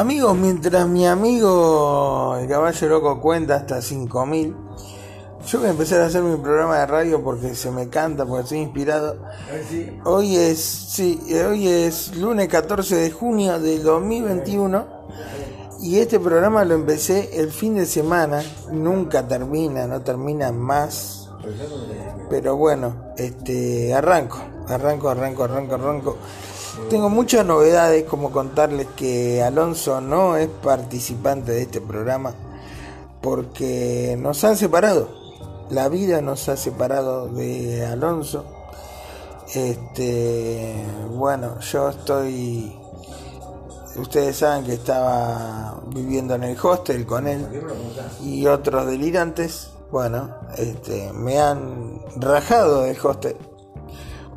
Amigos, mientras mi amigo el caballo loco cuenta hasta 5000, yo voy a empezar a hacer mi programa de radio porque se me canta, porque estoy inspirado. Hoy es, sí, hoy es lunes 14 de junio del 2021 y este programa lo empecé el fin de semana, nunca termina, no termina más. Pero bueno, este arranco, arranco, arranco, arranco, arranco. Tengo muchas novedades como contarles que Alonso no es participante de este programa porque nos han separado. La vida nos ha separado de Alonso. Este, bueno, yo estoy ustedes saben que estaba viviendo en el hostel con él y otros delirantes. Bueno, este, me han rajado del hostel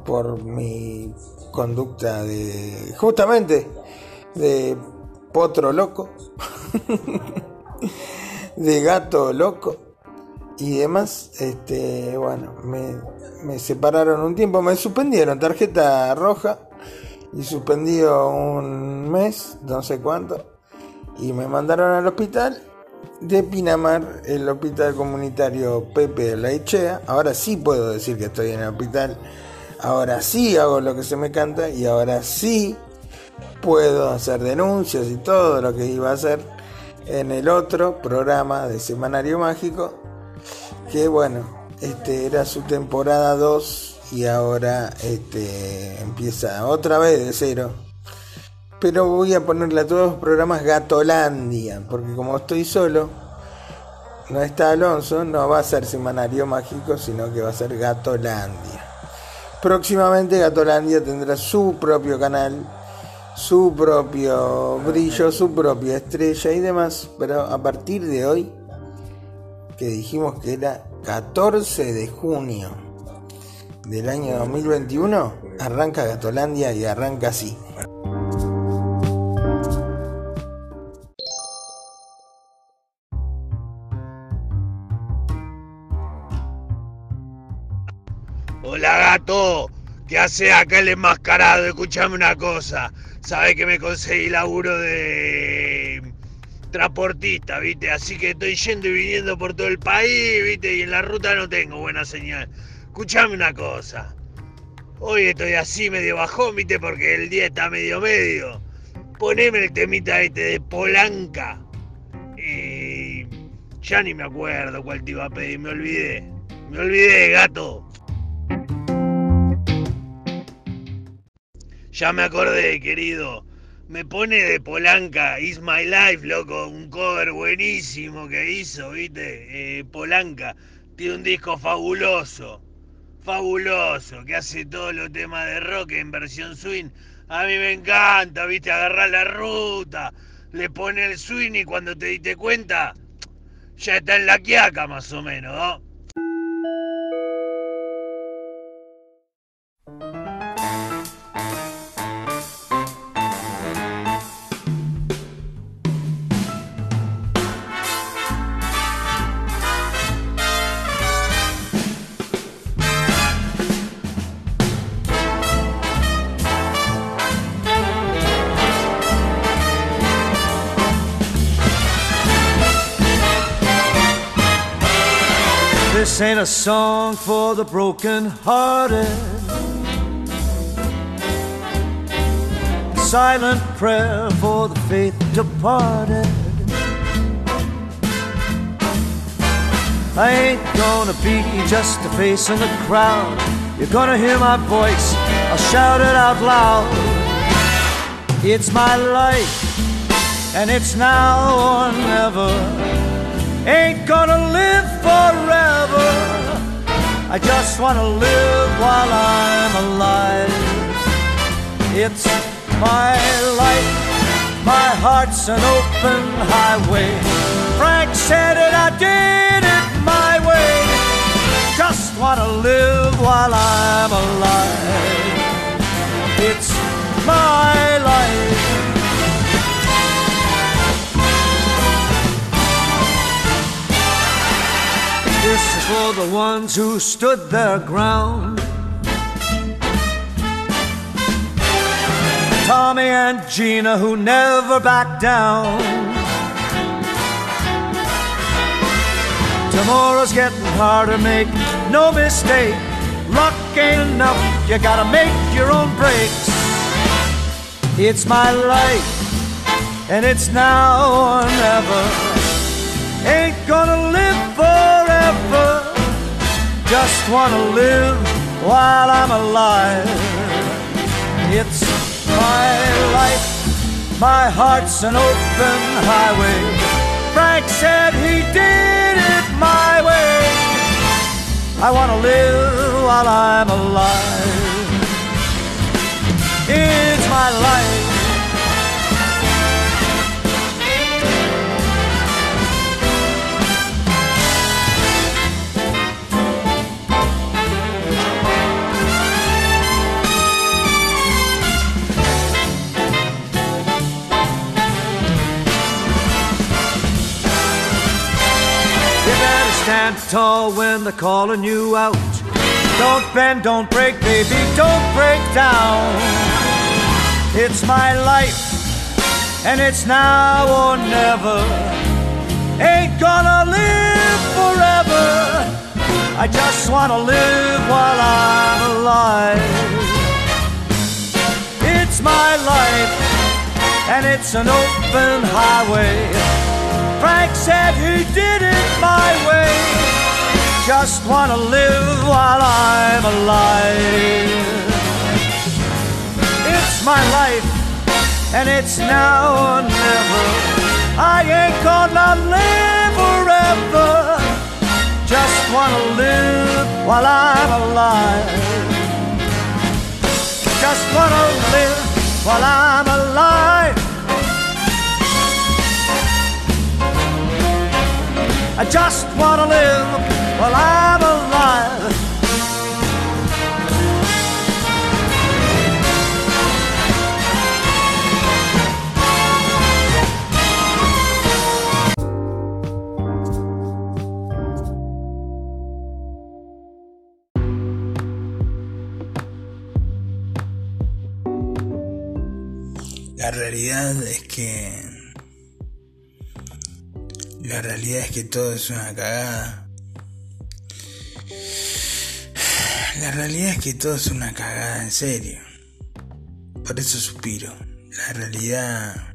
por mi conducta de justamente de potro loco, de gato loco y demás. Este, bueno, me, me separaron un tiempo, me suspendieron tarjeta roja y suspendido un mes, no sé cuánto, y me mandaron al hospital de Pinamar, el hospital comunitario Pepe de la Ichea. Ahora sí puedo decir que estoy en el hospital, ahora sí hago lo que se me canta y ahora sí puedo hacer denuncias y todo lo que iba a hacer en el otro programa de Semanario Mágico, que bueno, este era su temporada 2 y ahora este, empieza otra vez de cero. Pero voy a ponerle a todos los programas Gatolandia, porque como estoy solo, no está Alonso, no va a ser semanario mágico, sino que va a ser Gatolandia. Próximamente Gatolandia tendrá su propio canal, su propio brillo, su propia estrella y demás, pero a partir de hoy, que dijimos que era 14 de junio, del año 2021 arranca Gatolandia y arranca así. ¿Qué hace acá el enmascarado? Escuchame una cosa, sabes que me conseguí laburo de transportista, viste, así que estoy yendo y viniendo por todo el país, viste, y en la ruta no tengo buena señal. Escuchame una cosa. Hoy estoy así medio bajón, viste, porque el día está medio medio. Poneme el temita este de Polanca. Y ya ni me acuerdo cuál te iba a pedir, me olvidé. Me olvidé, gato. Ya me acordé, querido. Me pone de Polanca, Is My Life, loco, un cover buenísimo que hizo, viste, eh, Polanca. Tiene un disco fabuloso fabuloso, que hace todos los temas de rock en versión swing. A mí me encanta, viste, agarrar la ruta, le pone el swing y cuando te diste cuenta, ya está en la quiaca más o menos, ¿no? This ain't a song for the broken hearted. Silent prayer for the faith departed. I ain't gonna be just a face in the crowd. You're gonna hear my voice, I'll shout it out loud. It's my life, and it's now or never ain't gonna live forever. I just wanna live while I'm alive. It's my life, my heart's an open highway. Frank said it, I did it my way. Just wanna live while I'm alive. It's my life. This is for the ones who stood their ground. Tommy and Gina who never backed down. Tomorrow's getting harder, make no mistake. Luck ain't enough, you gotta make your own breaks. It's my life, and it's now or never. Ain't gonna live forever, just wanna live while I'm alive. It's my life, my heart's an open highway. Frank said he did it my way. I wanna live while I'm alive. It's my life. Stand tall when they're calling you out. Don't bend, don't break, baby, don't break down. It's my life, and it's now or never. Ain't gonna live forever. I just wanna live while I'm alive. It's my life, and it's an open highway. Frank said he did. Just wanna live while I'm alive. It's my life, and it's now or never. I ain't gonna live forever. Just wanna live while I'm alive. Just wanna live while I'm alive. I just wanna live La realidad es que. La realidad es que todo es una cagada. La realidad es que todo es una cagada, en serio. Por eso suspiro. La realidad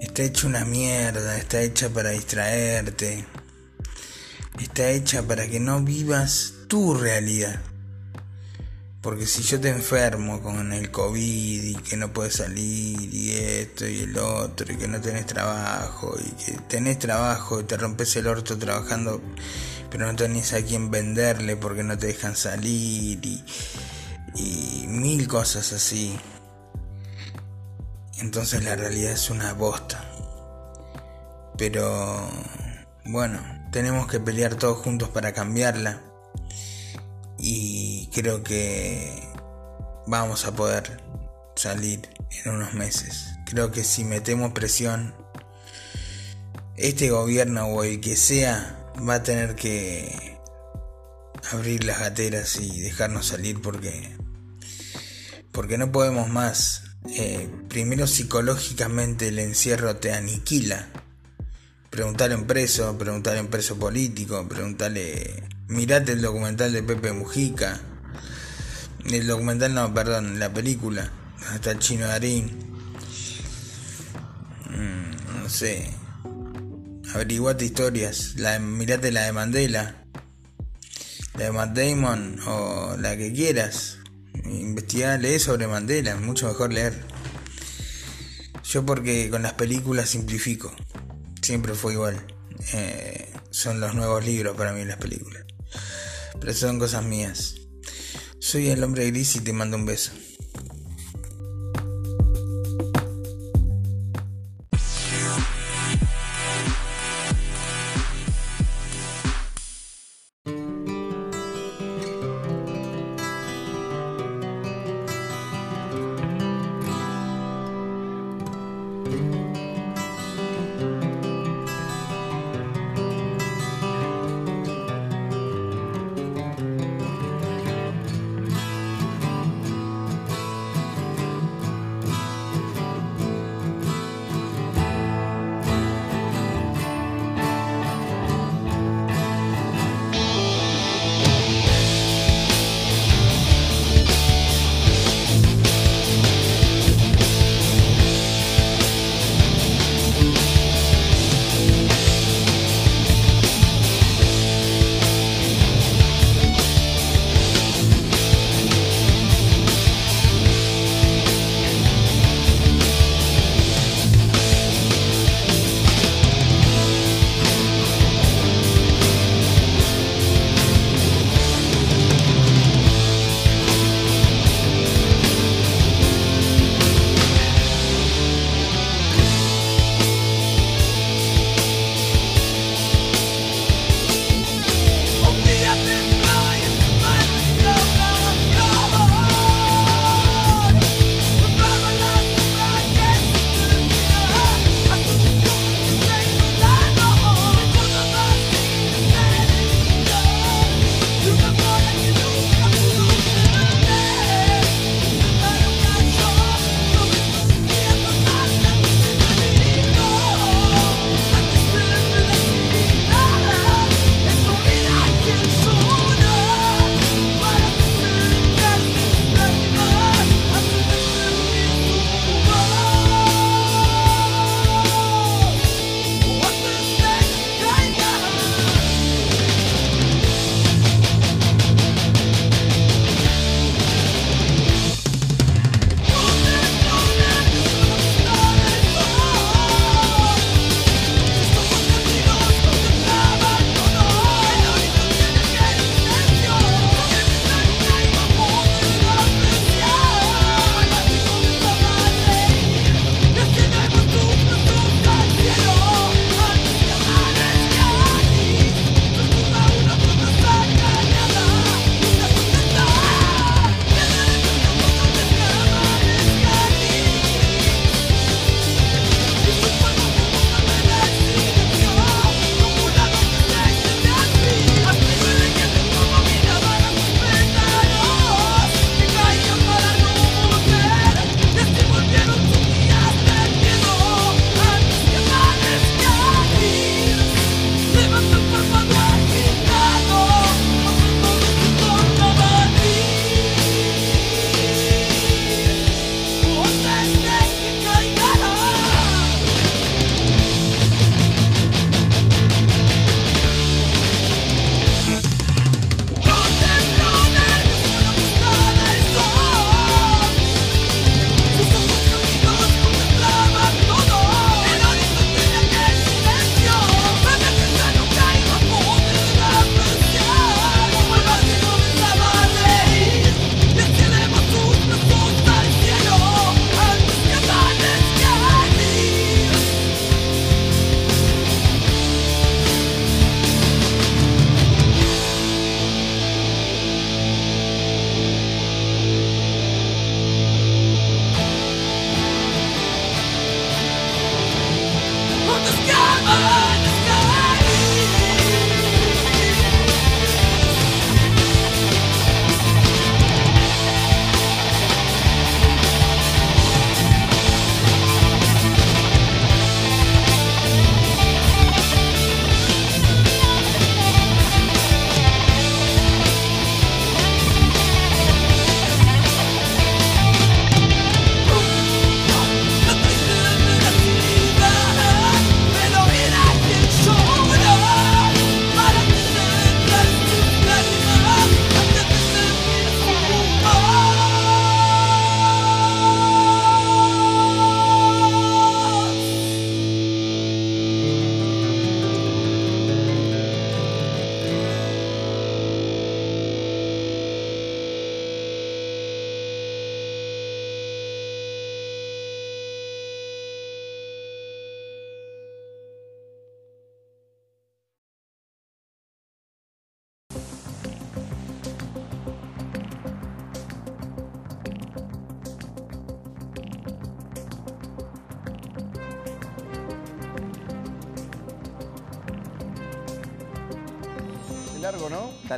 está hecha una mierda, está hecha para distraerte. Está hecha para que no vivas tu realidad. Porque si yo te enfermo con el COVID y que no puedes salir y esto y el otro y que no tenés trabajo y que tenés trabajo y te rompes el orto trabajando pero no tenés a quien venderle porque no te dejan salir y, y mil cosas así. Entonces la realidad es una bosta. Pero bueno, tenemos que pelear todos juntos para cambiarla y creo que vamos a poder salir en unos meses. Creo que si metemos presión, este gobierno o el que sea va a tener que abrir las gateras y dejarnos salir porque porque no podemos más. Eh, primero psicológicamente el encierro te aniquila. Preguntarle a un preso, preguntarle a un preso político, preguntarle Mirate el documental de Pepe Mujica. El documental, no, perdón, la película. Hasta el chino Darín. Mm, no sé. Averiguate historias. Mirate la de Mandela. La de Matt Damon o la que quieras. Investigar, leer sobre Mandela. Mucho mejor leer. Yo porque con las películas simplifico. Siempre fue igual. Eh, son los nuevos libros para mí las películas. Pero son cosas mías. Soy el hombre gris y te mando un beso.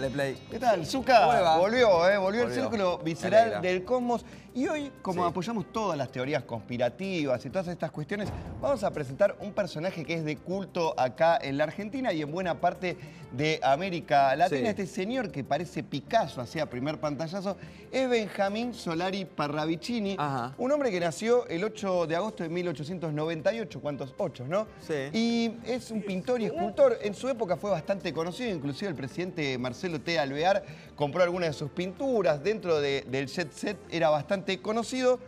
Dale play. ¿Qué tal? Zuka ¿Cómo le va? volvió, ¿eh? El círculo visceral del cosmos. Y hoy, como Sí. apoyamos todas las teorías conspirativas y todas estas cuestiones, vamos a presentar un personaje que es de culto acá en la Argentina y en buena parte de América Latina. Sí. Este señor que parece Picasso, hacía primer pantallazo, es Benjamín Solari Parravicini, Ajá. un hombre que nació el 8 de agosto de 1898, ¿cuántos? Ocho, ¿no? Sí. Y es un pintor y escultor. En su época fue bastante conocido, inclusive el presidente Marcelo T. Alvear compró algunas de sus pinturas. Dentro de- del jet set era bastante conocido,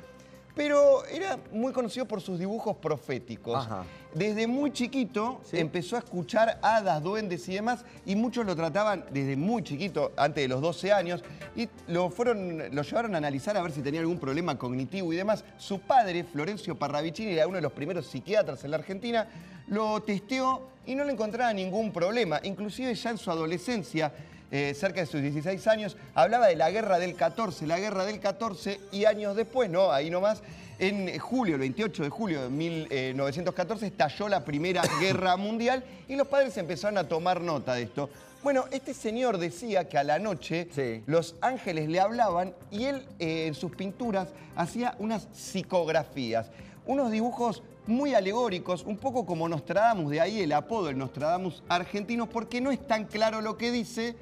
pero era muy conocido por sus dibujos proféticos. Ajá. Desde muy chiquito Sí. empezó a escuchar hadas, duendes y demás, y muchos lo trataban desde muy chiquito, antes de los 12 años, y lo, fueron, lo llevaron a analizar a ver si tenía algún problema cognitivo y demás. Su padre, Florencio Parravicini, era uno de los primeros psiquiatras en la Argentina, lo testeó y no le encontraba ningún problema. Inclusive ya en su adolescencia, eh, cerca de sus 16 años, hablaba de la guerra del 14, la guerra del 14, y años después, no, ahí nomás, en julio, el 28 de julio de 1914, estalló la Primera Guerra Mundial y los padres empezaron a tomar nota de esto. Bueno, este señor decía que a la noche Sí. los ángeles le hablaban y él eh, en sus pinturas hacía unas psicografías, unos dibujos muy alegóricos, un poco como Nostradamus, de ahí el apodo, el Nostradamus argentino, porque no es tan claro lo que dice,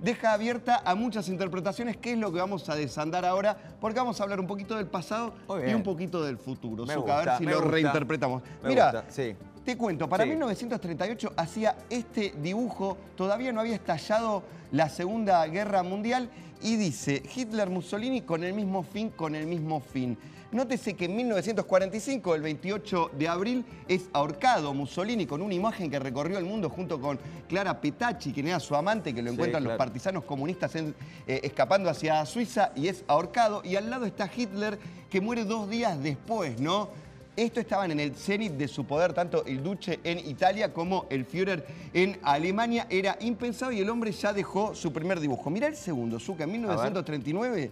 deja abierta a muchas interpretaciones, que es lo que vamos a desandar ahora, porque vamos a hablar un poquito del pasado y un poquito del futuro. Me Zucca, a ver si me lo gusta. reinterpretamos. Me Mira, gusta, sí. te cuento, para Sí. 1938 hacía este dibujo, todavía no había estallado la Segunda Guerra Mundial y dice, Hitler Mussolini con el mismo fin, con el mismo fin. Nótese que en 1945, el 28 de abril, es ahorcado Mussolini con una imagen que recorrió el mundo junto con Clara Petacci, quien era su amante, que lo Sí, encuentran los partisanos comunistas en- eh, escapando hacia Suiza y es ahorcado. Y al lado está Hitler, que muere dos días después, ¿no? Esto estaban en el cenit de su poder, tanto el Duce en Italia como el Führer en Alemania. Era impensado y el hombre ya dejó su primer dibujo. Mirá el segundo, Zucca, en 1939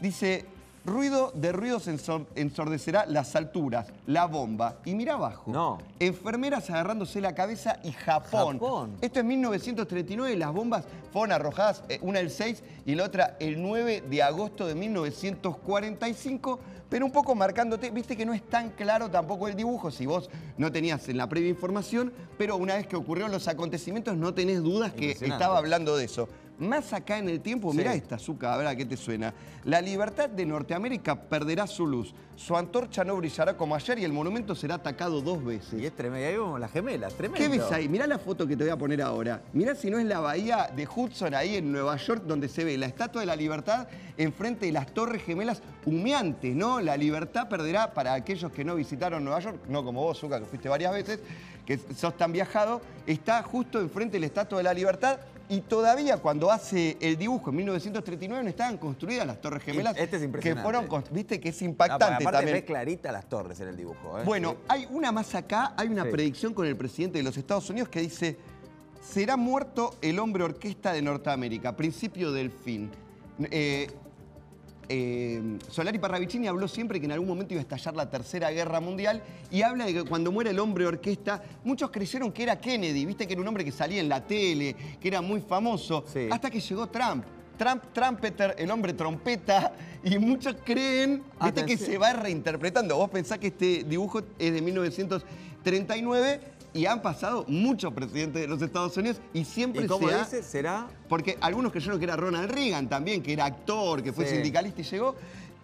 dice, ruido de ruidos ensor- ensordecerá las alturas, la bomba. Y mira abajo, No. enfermeras agarrándose la cabeza y Japón. Japón. Esto es 1939, las bombas fueron arrojadas, eh, una el 6 y la otra el 9 de agosto de 1945, pero un poco marcándote, viste que no es tan claro tampoco el dibujo, si vos no tenías en la previa información, pero una vez que ocurrieron los acontecimientos no tenés dudas que estaba hablando de eso. Más acá en el tiempo, Sí. mirá esta azúcar, a ver a qué te suena. La libertad de Norteamérica perderá su luz, su antorcha no brillará como ayer y el monumento será atacado dos veces. Y es tremendo. Ahí vemos las gemelas, tremendo. ¿Qué ves ahí? Mirá la foto que te voy a poner ahora. Mirá si no es la bahía de Hudson ahí en Nueva York, donde se ve la Estatua de la Libertad enfrente de las Torres Gemelas humeantes, ¿no? La libertad perderá para aquellos que no visitaron Nueva York, no como vos, Zucca, que fuiste varias veces, que sos tan viajado, está justo enfrente de la Estatua de la Libertad y todavía cuando hace el dibujo en 1939 no estaban construidas las Torres Gemelas. Este es Que impresionante. fueron, constru- viste que es No, impactante aparte también. clarita las torres en el dibujo. ¿eh? Bueno, Sí. hay una más acá, hay una Sí. predicción con el presidente de los Estados Unidos que dice, será muerto el hombre orquesta de Norteamérica, principio del fin. Eh, eh, Solari Parravicini habló siempre que en algún momento iba a estallar la Tercera Guerra Mundial y habla de que cuando muere el hombre orquesta, muchos creyeron que era Kennedy, viste que era un hombre que salía en la tele, que era muy famoso, Sí. hasta que llegó Trump. Trump, Trumpeter, el hombre trompeta, y muchos creen, viste que se va reinterpretando. Vos pensás que este dibujo es de 1939 y han pasado muchos presidentes de los Estados Unidos y siempre ¿Y cómo se ha- dice? ¿Será? Porque algunos creyeron que era Ronald Reagan también, que era actor, que fue Sí. sindicalista y llegó.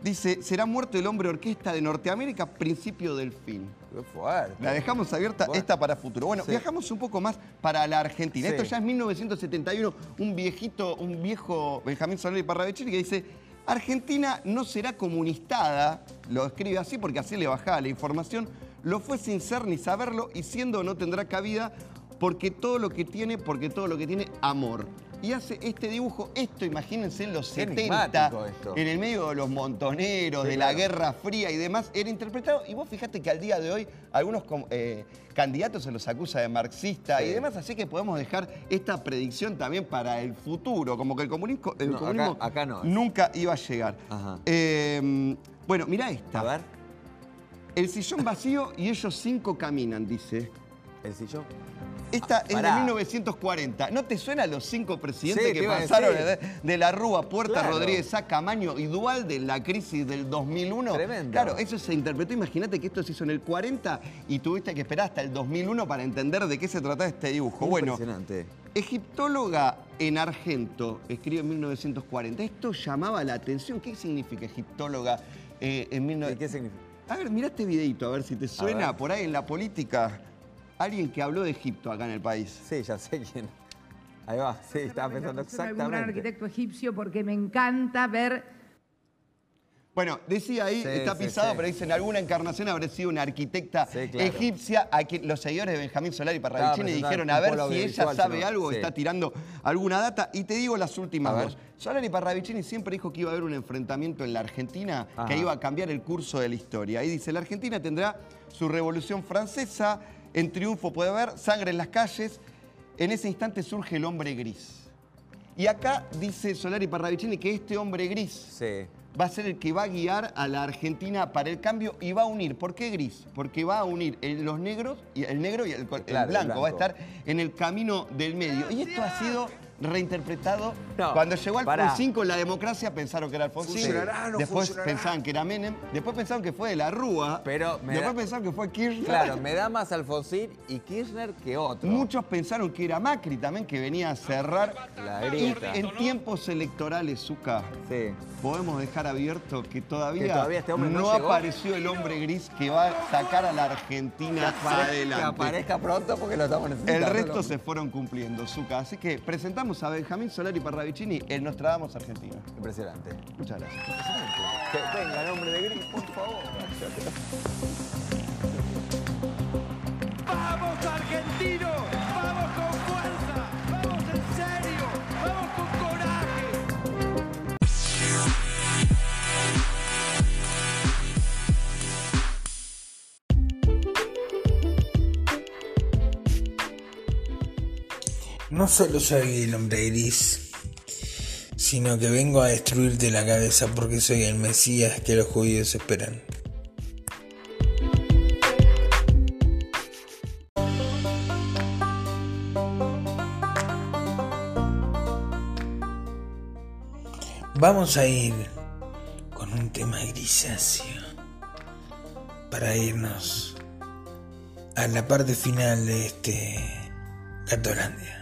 Dice, será muerto el hombre orquesta de Norteamérica, principio del fin. Qué fuerte. La dejamos abierta Bueno. esta para futuro. Bueno, Sí. viajamos un poco más para la Argentina. Sí. Esto ya es 1971, un viejito, un viejo Benjamín Solari Parravicini que dice, Argentina no será comunistada, lo escribe así porque así le bajaba la información, lo fue sin ser ni saberlo y siendo no tendrá cabida porque todo lo que tiene, porque todo lo que tiene, amor. Y hace este dibujo, esto imagínense en los Qué 70, enigmático esto. en el medio de los montoneros, Sí, de la. Guerra Fría y demás, era interpretado. Y vos fijate que al día de hoy algunos eh, candidatos se los acusa de marxista Sí. y demás, así que podemos dejar esta predicción también para el futuro, como que el comunismo, el No, acá- comunismo acá no es. nunca iba a llegar. Ajá. Eh, bueno, mirá esta. A ver, El sillón vacío y ellos cinco caminan, dice. el sillón. Esta es de Pará. 1940. ¿No te suena los cinco presidentes Sí, que a pasaron de, de la Rúa, Puerta Claro. Rodríguez, Sacamaño y Dualde en la crisis del 2001? Tremendo. Claro, eso se interpretó. Imagínate que esto se hizo en el 40 y tuviste que esperar hasta el 2001 para entender de qué se trataba este dibujo. Bueno, Impresionante. egiptóloga en Argento, escribe en 1940. Esto llamaba la atención. ¿Qué significa egiptóloga eh, en ¿Y 1940? qué significa? A ver, mira este videito, a ver si te suena por ahí en la política. Alguien que habló de Egipto acá en el país. Sí, ya sé quién. Ahí va, sí, estaba pensando a algún gran exactamente. arquitecto egipcio porque me encanta ver Bueno, decía ahí, Sí, está pisado, sí. pero dice en alguna encarnación habrá sido una arquitecta claro. egipcia a quien los seguidores de Benjamín Solari Parravicini dijeron a ver si ella sabe sino- algo, está tirando alguna data. Y te digo las últimas dos. Solari Parravicini siempre dijo que iba a haber un enfrentamiento en la Argentina Ajá. que iba a cambiar el curso de la historia. Ahí dice, la Argentina tendrá su revolución francesa, en triunfo puede haber sangre en las calles, en ese instante surge el hombre gris. Y acá dice Solari Parravicini que este hombre gris Sí. Va a ser el que va a guiar a la Argentina para el cambio y va a unir. ¿Por qué gris? Porque va a unir el- los negros, y el negro y el, co- el Claro, el blanco. Va a estar en el camino del medio. Y esto ha sido reinterpretado. No, Cuando llegó. Alfonsín con la democracia pensaron que era Alfonsín. Funcionará, no Después funcionará. pensaban que era Menem. Después pensaron que fue de la Rúa. Pero Después da- pensaron que fue Kirchner. Claro, me da más Alfonsín y Kirchner que otro. Muchos pensaron que era Macri también, que venía a cerrar. La y grieta. en tiempos electorales, Zucca, Sí. podemos dejar abierto que todavía, Que todavía este hombre no apareció el hombre gris que va a sacar a la Argentina Que adelante. aparezca pronto porque lo estamos El necesitando. resto se fueron cumpliendo, Zucca. Así que presentamos a Benjamín Solari Parravicini en Nostradamus Argentina. Impresionante. Muchas gracias. Que venga el hombre de gris, por favor. ¡Vamos, argentino! No solo soy el hombre gris, sino que vengo a destruirte la cabeza porque soy el Mesías que los judíos esperan. Vamos a ir con un tema grisáceo para irnos a la parte final de este Gatolandia.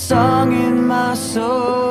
song in my soul.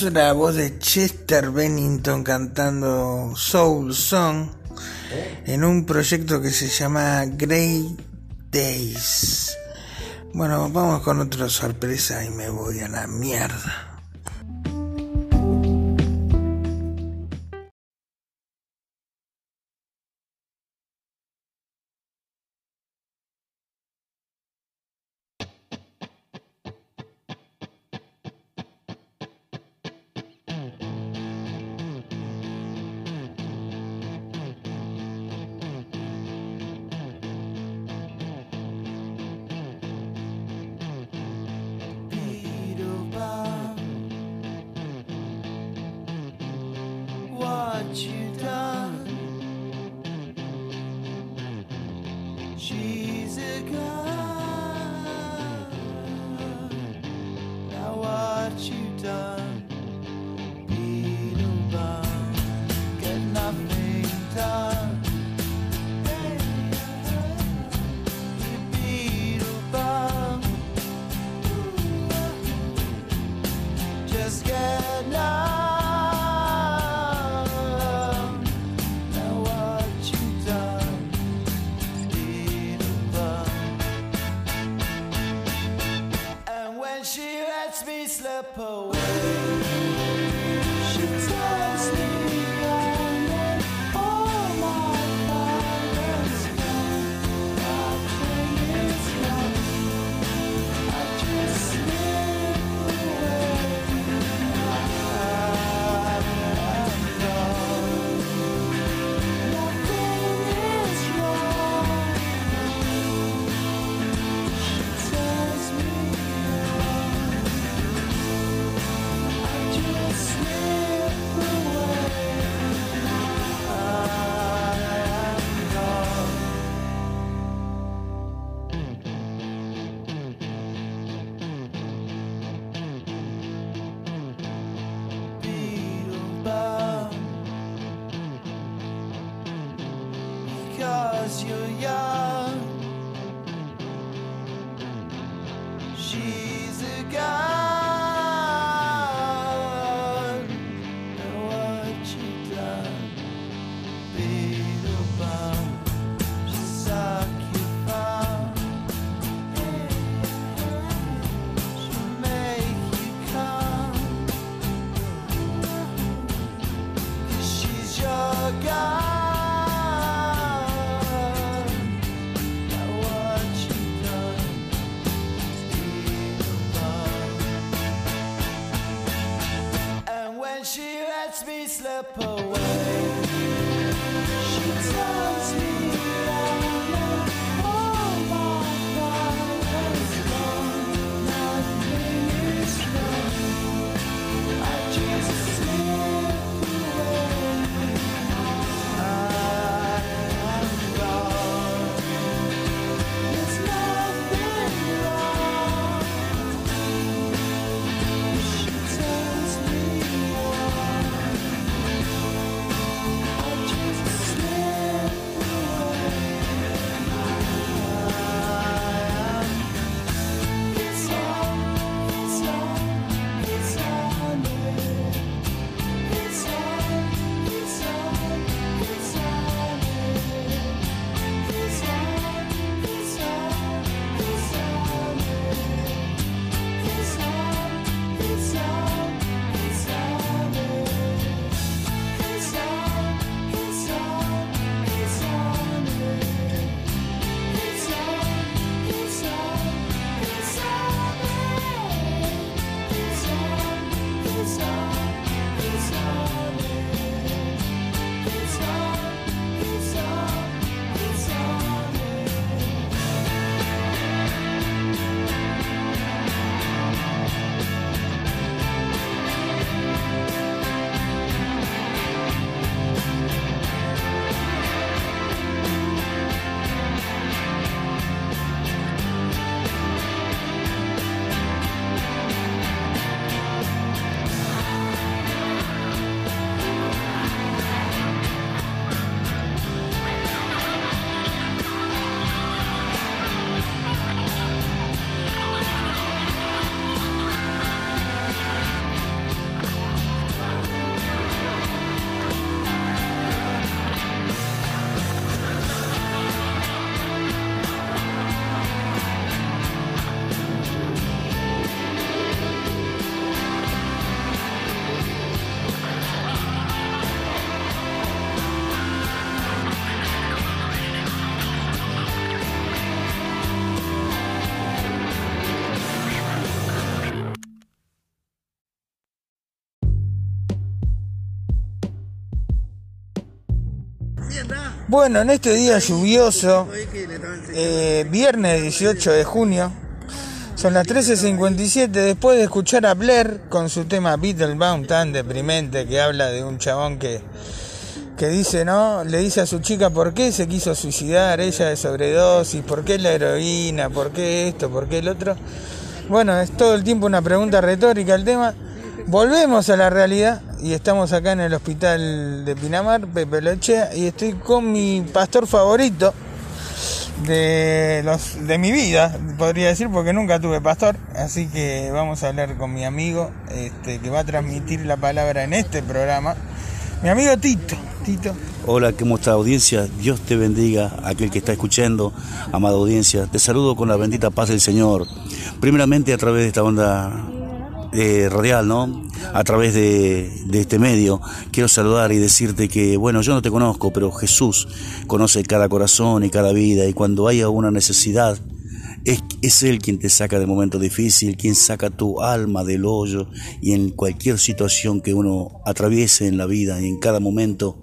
la voz de Chester Bennington cantando Soul Song en un proyecto que se llama Grey Days. Bueno, vamos con otra sorpresa y me voy a la mierda. Mm-hmm. Bueno, en este día lluvioso, eh, viernes 18 de junio, son las 13.57, después de escuchar a Blair con su tema Beetlebound tan deprimente que habla de un chabón que, que dice, ¿no? Le dice a su chica por qué se quiso suicidar, ella de sobredosis, por qué la heroína, por qué esto, por qué el otro. Bueno, es todo el tiempo una pregunta retórica el tema. Volvemos a la realidad y estamos acá en el hospital de Pinamar, Pepe Lochea, y estoy con mi pastor favorito de los de mi vida, podría decir, porque nunca tuve pastor, así que vamos a hablar con mi amigo este, que va a transmitir la palabra en este programa. Mi amigo Tito, Tito. Hola, ¿cómo está audiencia? Dios te bendiga, aquel que está escuchando, amada audiencia. Te saludo con la bendita paz del Señor. Primeramente a través de esta onda eh, radial, ¿no? A través de, de este medio, quiero saludar y decirte que, bueno, yo no te conozco, pero Jesús conoce cada corazón y cada vida, y cuando haya una necesidad, es, es Él quien te saca del momento difícil, quien saca tu alma del hoyo, y en cualquier situación que uno atraviese en la vida y en cada momento,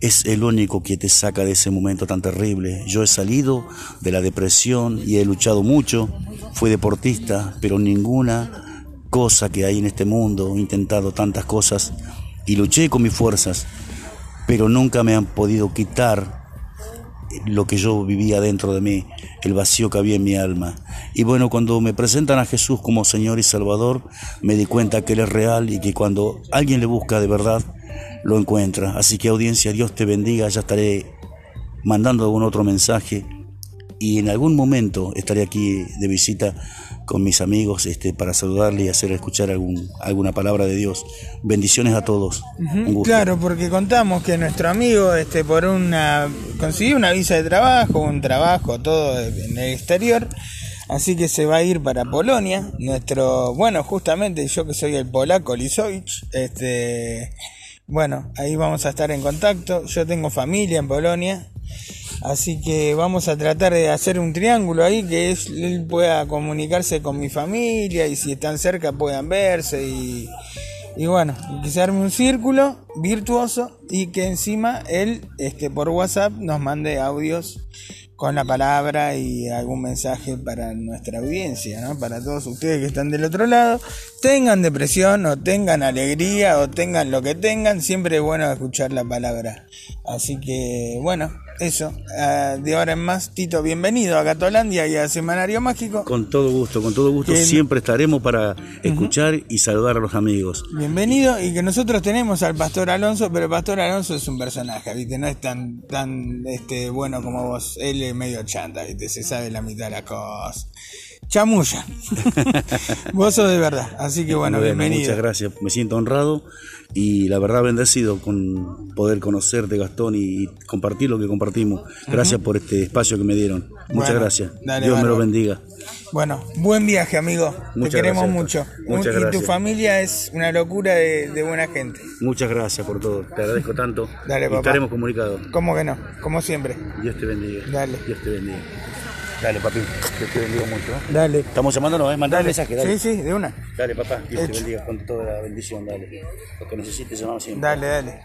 es el único que te saca de ese momento tan terrible. Yo he salido de la depresión y he luchado mucho, fui deportista, pero ninguna cosa que hay en este mundo, he intentado tantas cosas y luché con mis fuerzas, pero nunca me han podido quitar lo que yo vivía dentro de mí, el vacío que había en mi alma. Y bueno, cuando me presentan a Jesús como Señor y Salvador, me di cuenta que Él es real y que cuando alguien le busca de verdad, lo encuentra. Así que audiencia, Dios te bendiga, ya estaré mandando algún otro mensaje y en algún momento estaré aquí de visita con mis amigos este, para saludarle y hacer escuchar algún, alguna palabra de Dios. Bendiciones a todos. Un gusto. Claro, porque contamos que nuestro amigo, este, por una, consiguió una visa de trabajo, un trabajo todo en el exterior, así que se va a ir para Polonia. Nuestro, bueno, justamente yo que soy el polaco Lisovich, este, bueno, ahí vamos a estar en contacto. Yo tengo familia en Polonia, Así que vamos a tratar de hacer un triángulo ahí que él pueda comunicarse con mi familia y si están cerca puedan verse y, y bueno, que se arme un círculo virtuoso y que encima él este, por WhatsApp nos mande audios con la palabra y algún mensaje para nuestra audiencia, ¿no? Para todos ustedes que están del otro lado, tengan depresión o tengan alegría o tengan lo que tengan, siempre es bueno escuchar la palabra. Así que, bueno, eso, ah, de ahora en más, Tito, bienvenido a Gatolandia y a Semanario Mágico. Con todo gusto, con todo gusto. Siempre estaremos para escuchar y saludar a los amigos. Bienvenido y que nosotros tenemos al Pastor Alonso, pero el Pastor Alonso es un personaje, ¿viste? No es tan, tan este, bueno como vos. Él es medio chanta, ¿viste? Se sabe la mitad de la cosa. Chamulla. vos sos de verdad. Así que bueno, Bueno, bienvenido. Muchas gracias, me siento honrado y la verdad bendecido con poder conocerte, Gastón, y compartir lo que compartimos. Gracias por este espacio que me dieron. Muchas Bueno, gracias. dale, Dios me lo bendiga. Bueno, buen viaje, amigo. Muchas Te queremos gracias, mucho. Muchas y tu familia es una locura de, de buena gente. Muchas gracias por todo. Te agradezco tanto. Dale, Y papá. Estaremos comunicados. ¿Cómo que no? Como siempre. Dios te bendiga. Dale. Dios te bendiga. Dale, papi. Dios te bendiga mucho. ¿eh? Dale. Estamos llamándonos, ¿eh? Mandar un mensaje, dale. Sí, sí, de una. Dale, papá. Dios Hecho. te bendiga con toda la bendición, dale. Lo que necesites, llamamos siempre. Dale, dale.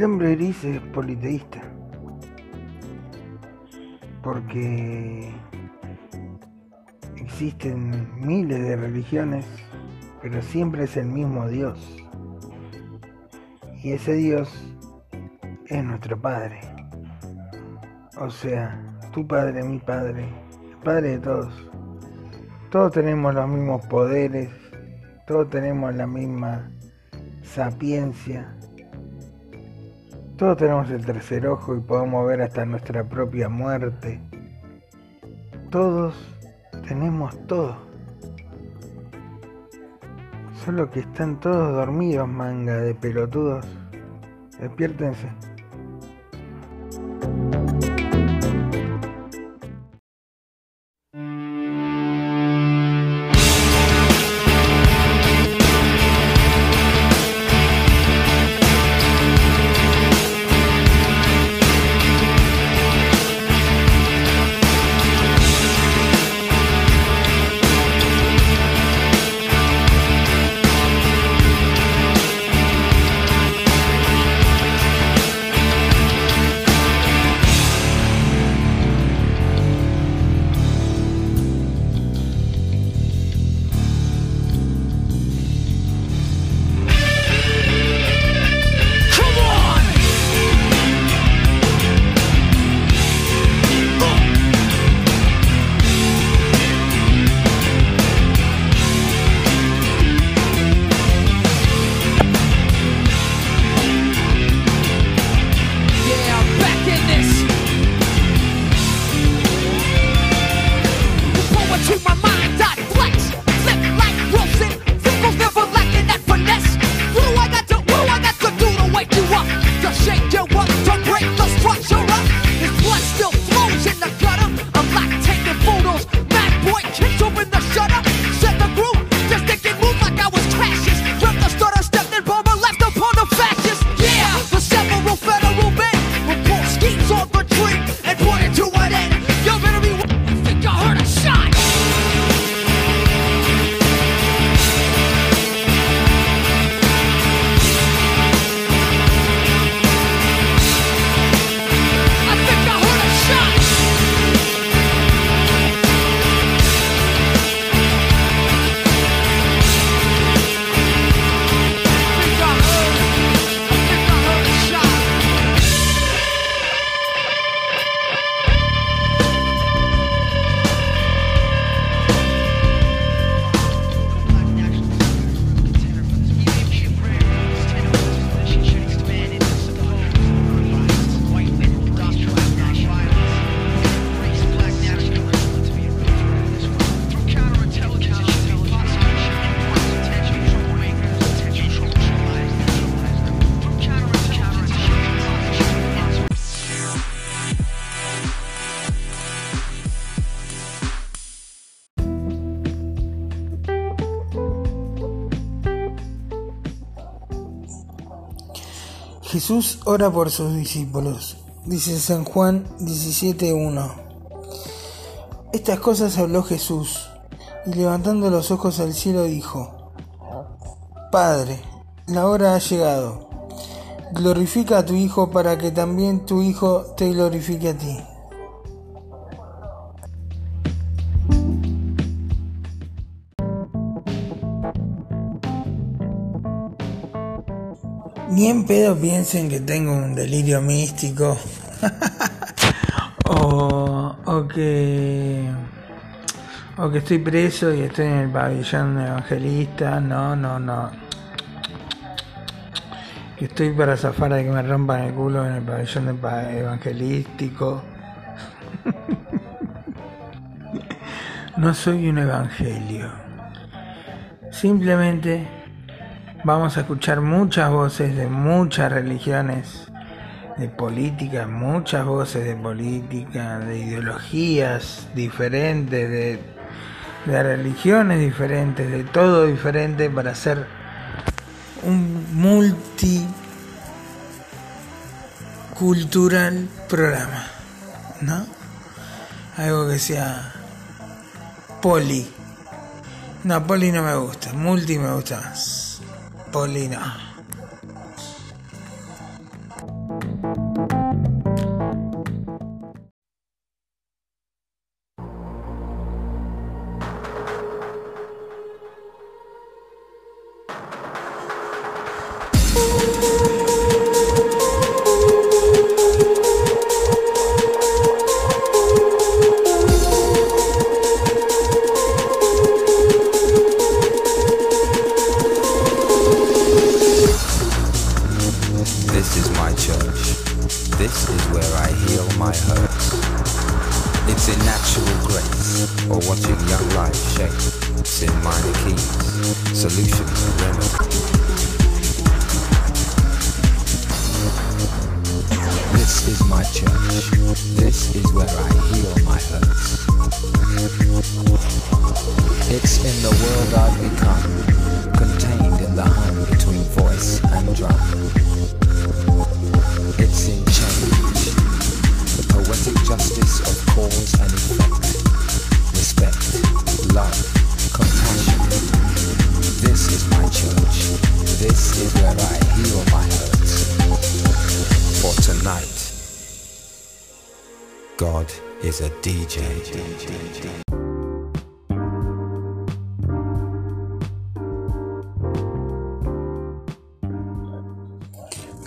El hombre gris es politeísta. Porque existen miles de religiones, pero siempre es el mismo Dios. Y ese Dios es nuestro Padre. O sea, tu Padre, mi Padre, el Padre de todos. Todos tenemos los mismos poderes, todos tenemos la misma sapiencia, todos tenemos el tercer ojo y podemos ver hasta nuestra propia muerte. Todos tenemos todo. Solo que están todos dormidos, manga de pelotudos. Despiértense. Jesús ora por sus discípulos. Dice San Juan 17.1. Estas cosas habló Jesús y levantando los ojos al cielo dijo, Padre, la hora ha llegado. Glorifica a tu Hijo para que también tu Hijo te glorifique a ti. Ni en pedo piensen que tengo un delirio místico. o, o que. O que estoy preso y estoy en el pabellón evangelista. No, no, no. Que estoy para zafar de que me rompan el culo en el pabellón evangelístico. no soy un evangelio. Simplemente vamos a escuchar muchas voces de muchas religiones, de política, muchas voces de política, de ideologías diferentes, de, de religiones diferentes, de todo diferente para hacer un multicultural programa, ¿no? Algo que sea poli. No, poli no me gusta, multi me gusta más. Poli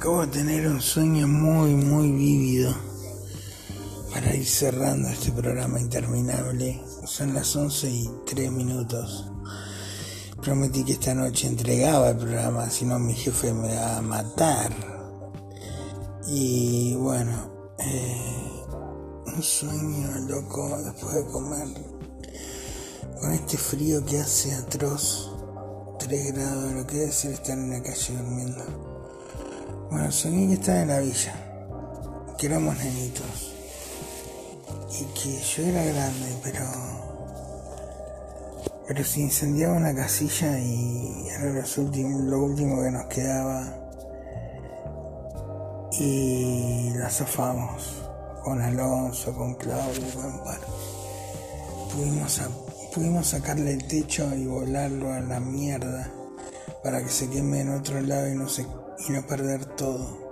Acabo de tener un sueño muy, muy vívido para ir cerrando este programa interminable. Son las 11 y 3 minutos. Prometí que esta noche entregaba el programa, si no mi jefe me va a matar. Y bueno, eh, un sueño loco después de comer. Con este frío que hace atroz, 3 grados, lo que debe decir estar en la calle durmiendo. Bueno, soñé que estaba en la villa, que éramos nenitos. Y que yo era grande, pero. Pero se incendiaba una casilla y era lo último que nos quedaba. Y la zafamos con Alonso, con Claudio, con Amparo. Pudimos, pudimos sacarle el techo y volarlo a la mierda para que se queme en otro lado y no, se, y no perder todo.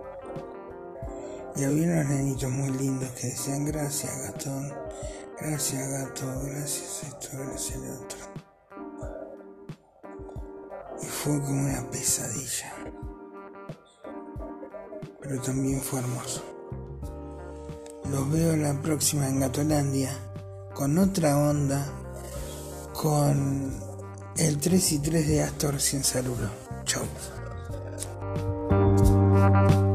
Y había unos nenitos muy lindos que decían gracias Gastón, gracias gato, gracias esto, gracias lo otro. Y fue como una pesadilla. Pero también fue hermoso. Los veo la próxima en Gatolandia con otra onda, con el 3 y 3 de Astor Cienzaruro. Chau. thank you